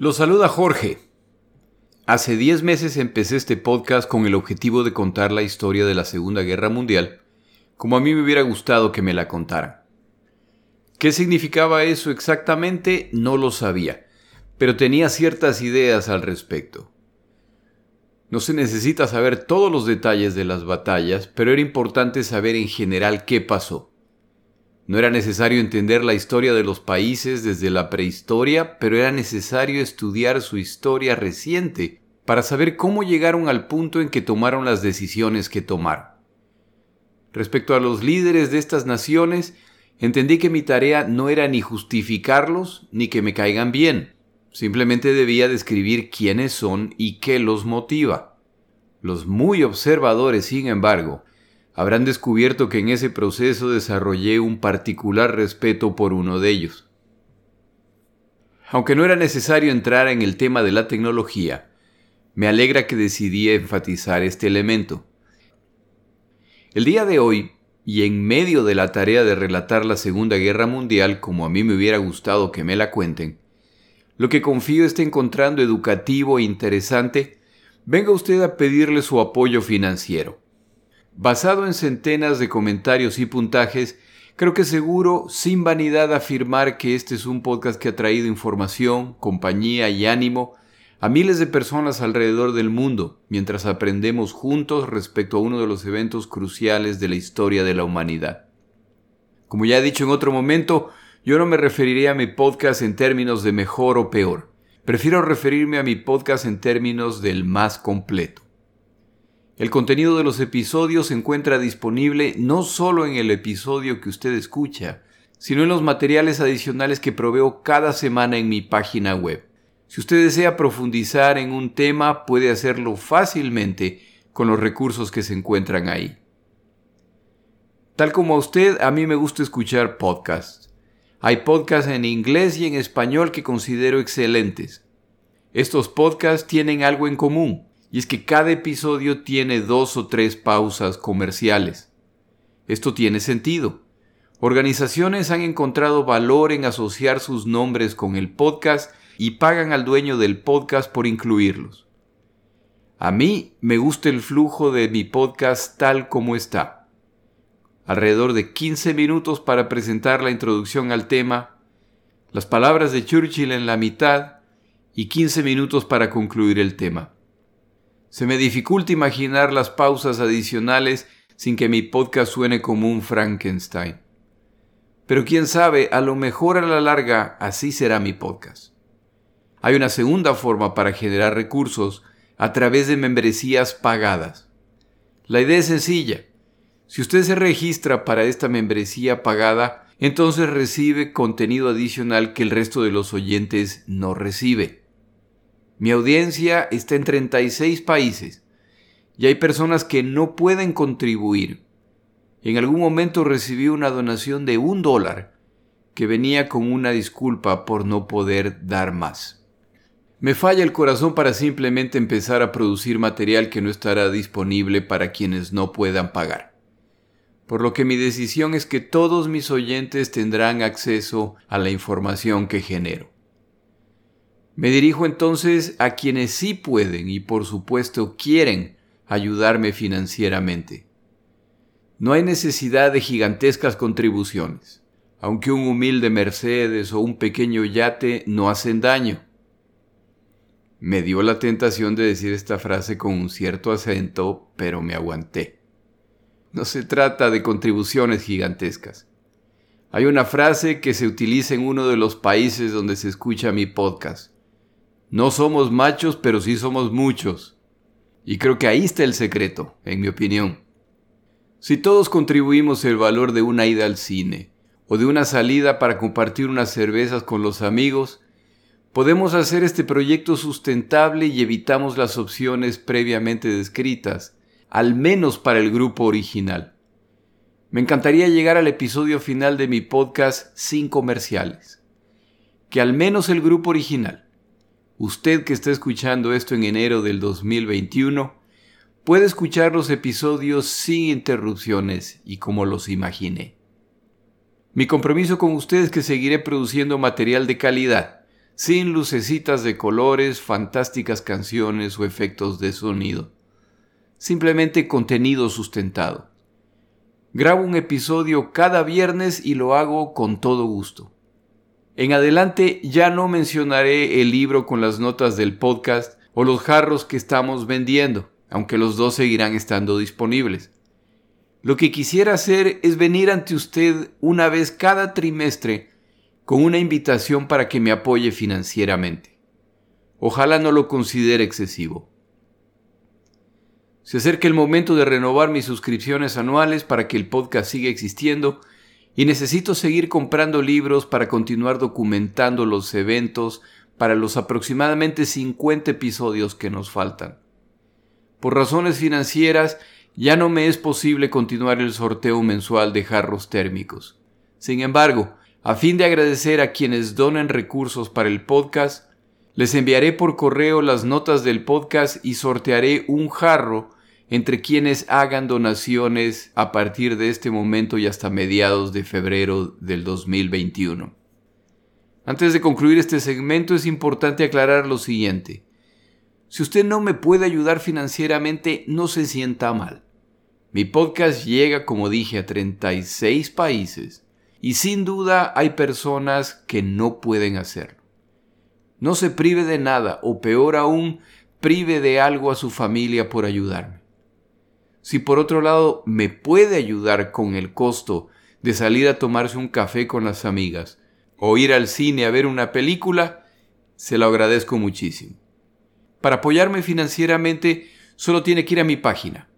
Lo saluda Jorge. Hace 10 meses empecé este podcast con el objetivo de contar la historia de la Segunda Guerra Mundial, como a mí me hubiera gustado que me la contaran. ¿Qué significaba eso exactamente? No lo sabía, pero tenía ciertas ideas al respecto. No se necesita saber todos los detalles de las batallas, pero era importante saber en general qué pasó. No era necesario entender la historia de los países desde la prehistoria, pero era necesario estudiar su historia reciente para saber cómo llegaron al punto en que tomaron las decisiones que tomaron. Respecto a los líderes de estas naciones, entendí que mi tarea no era ni justificarlos ni que me caigan bien, simplemente debía describir quiénes son y qué los motiva. Los muy observadores, sin embargo, habrán descubierto que en ese proceso desarrollé un particular respeto por uno de ellos. Aunque no era necesario entrar en el tema de la tecnología, me alegra que decidí enfatizar este elemento. El día de hoy, y en medio de la tarea de relatar la Segunda Guerra Mundial como a mí me hubiera gustado que me la cuenten, lo que confío esté encontrando educativo e interesante, venga usted a pedirle su apoyo financiero. Basado en centenas de comentarios y puntajes, creo que seguro, sin vanidad, afirmar que este es un podcast que ha traído información, compañía y ánimo a miles de personas alrededor del mundo, mientras aprendemos juntos respecto a uno de los eventos cruciales de la historia de la humanidad. Como ya he dicho en otro momento, yo no me referiría a mi podcast en términos de mejor o peor. Prefiero referirme a mi podcast en términos del más completo. El contenido de los episodios se encuentra disponible no solo en el episodio que usted escucha, sino en los materiales adicionales que proveo cada semana en mi página web. Si usted desea profundizar en un tema, puede hacerlo fácilmente con los recursos que se encuentran ahí. Tal como a usted, a mí me gusta escuchar podcasts. Hay podcasts en inglés y en español que considero excelentes. Estos podcasts tienen algo en común y es que cada episodio tiene dos o tres pausas comerciales. Esto tiene sentido. Organizaciones han encontrado valor en asociar sus nombres con el podcast y pagan al dueño del podcast por incluirlos. A mí me gusta el flujo de mi podcast tal como está. Alrededor de 15 minutos para presentar la introducción al tema, las palabras de Churchill en la mitad y 15 minutos para concluir el tema. Se me dificulta imaginar las pausas adicionales sin que mi podcast suene como un Frankenstein. Pero quién sabe, a lo mejor a la larga así será mi podcast. Hay una segunda forma para generar recursos a través de membresías pagadas. La idea es sencilla. Si usted se registra para esta membresía pagada, entonces recibe contenido adicional que el resto de los oyentes no recibe. Mi audiencia está en 36 países y hay personas que no pueden contribuir. En algún momento recibí una donación de un dólar que venía con una disculpa por no poder dar más. Me falla el corazón para simplemente empezar a producir material que no estará disponible para quienes no puedan pagar. Por lo que mi decisión es que todos mis oyentes tendrán acceso a la información que genero. Me dirijo entonces a quienes sí pueden y por supuesto quieren ayudarme financieramente. No hay necesidad de gigantescas contribuciones, aunque un humilde Mercedes o un pequeño yate no hacen daño. Me dio la tentación de decir esta frase con un cierto acento, pero me aguanté. No se trata de contribuciones gigantescas. Hay una frase que se utiliza en uno de los países donde se escucha mi podcast. No somos machos, pero sí somos muchos. Y creo que ahí está el secreto, en mi opinión. Si todos contribuimos el valor de una ida al cine, o de una salida para compartir unas cervezas con los amigos, podemos hacer este proyecto sustentable y evitamos las opciones previamente descritas, al menos para el grupo original. Me encantaría llegar al episodio final de mi podcast sin comerciales. Que al menos el grupo original, usted que está escuchando esto en enero del 2021, puede escuchar los episodios sin interrupciones y como los imaginé. Mi compromiso con usted es que seguiré produciendo material de calidad, sin lucecitas de colores, fantásticas canciones o efectos de sonido. Simplemente contenido sustentado. Grabo un episodio cada viernes y lo hago con todo gusto. En adelante ya no mencionaré el libro con las notas del podcast o los jarros que estamos vendiendo, aunque los dos seguirán estando disponibles. Lo que quisiera hacer es venir ante usted una vez cada trimestre con una invitación para que me apoye financieramente. Ojalá no lo considere excesivo. Se acerca el momento de renovar mis suscripciones anuales para que el podcast siga existiendo y necesito seguir comprando libros para continuar documentando los eventos para los aproximadamente 50 episodios que nos faltan. Por razones financieras, ya no me es posible continuar el sorteo mensual de jarros térmicos. Sin embargo, a fin de agradecer a quienes donen recursos para el podcast, les enviaré por correo las notas del podcast y sortearé un jarro entre quienes hagan donaciones a partir de este momento y hasta mediados de febrero del 2021. Antes de concluir este segmento es importante aclarar lo siguiente. Si usted no me puede ayudar financieramente, no se sienta mal. Mi podcast llega, como dije, a 36 países y sin duda hay personas que no pueden hacerlo. No se prive de nada o peor aún, prive de algo a su familia por ayudarme. Si por otro lado me puede ayudar con el costo de salir a tomarse un café con las amigas o ir al cine a ver una película, se lo agradezco muchísimo. Para apoyarme financieramente solo tiene que ir a mi página,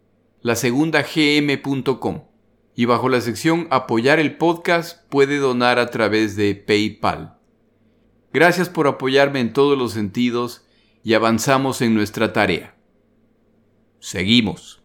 lasegundagm.com y bajo la sección Apoyar el podcast puede donar a través de PayPal. Gracias por apoyarme en todos los sentidos y avanzamos en nuestra tarea. Seguimos.